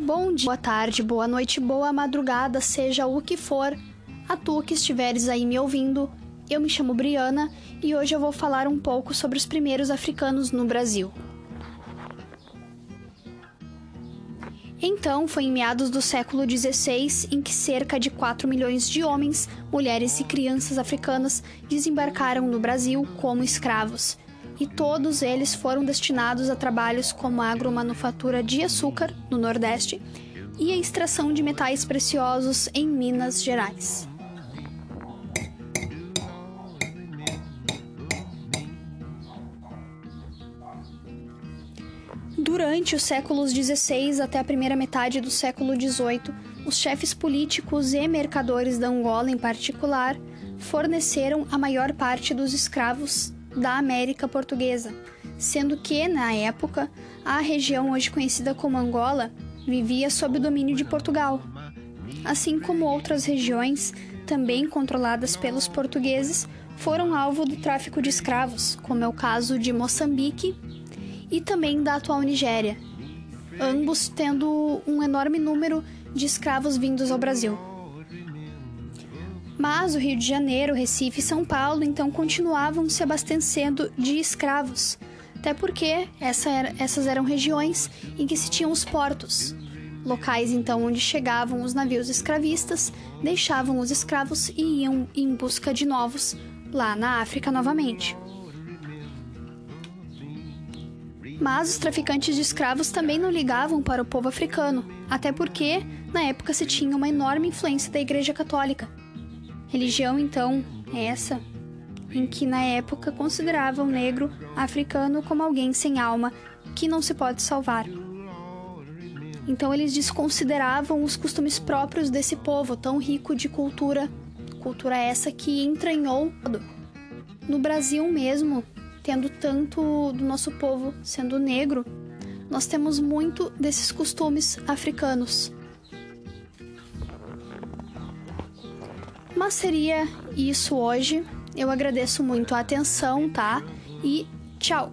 Bom dia, boa tarde, boa noite, boa madrugada, seja o que for, a tu que estiveres aí me ouvindo. Eu me chamo Briana e hoje eu vou falar um pouco sobre os primeiros africanos no Brasil. Então, foi em meados do século XVI em que cerca de 4 milhões de homens, mulheres e crianças africanas desembarcaram no Brasil como escravos e todos eles foram destinados a trabalhos como a agromanufatura de açúcar, no Nordeste, e a extração de metais preciosos em Minas Gerais. Durante os séculos XVI até a primeira metade do século XVIII, os chefes políticos e mercadores da Angola, em particular, forneceram a maior parte dos escravos da América Portuguesa, sendo que, na época, a região hoje conhecida como Angola vivia sob o domínio de Portugal. Assim como outras regiões, também controladas pelos portugueses, foram alvo do tráfico de escravos, como é o caso de Moçambique e também da atual Nigéria, ambos tendo um enorme número de escravos vindos ao Brasil. Mas o Rio de Janeiro, Recife e São Paulo então continuavam se abastecendo de escravos, até porque essa era, essas eram regiões em que se tinham os portos, locais então onde chegavam os navios escravistas, deixavam os escravos e iam em busca de novos lá na África novamente. Mas os traficantes de escravos também não ligavam para o povo africano, até porque na época se tinha uma enorme influência da Igreja Católica Religião, então, é essa em que na época considerava o negro africano como alguém sem alma que não se pode salvar. Então eles desconsideravam os costumes próprios desse povo tão rico de cultura, cultura essa que entranhou no Brasil mesmo, tendo tanto do nosso povo sendo negro, nós temos muito desses costumes africanos. Mas seria isso hoje. Eu agradeço muito a atenção, tá? E tchau!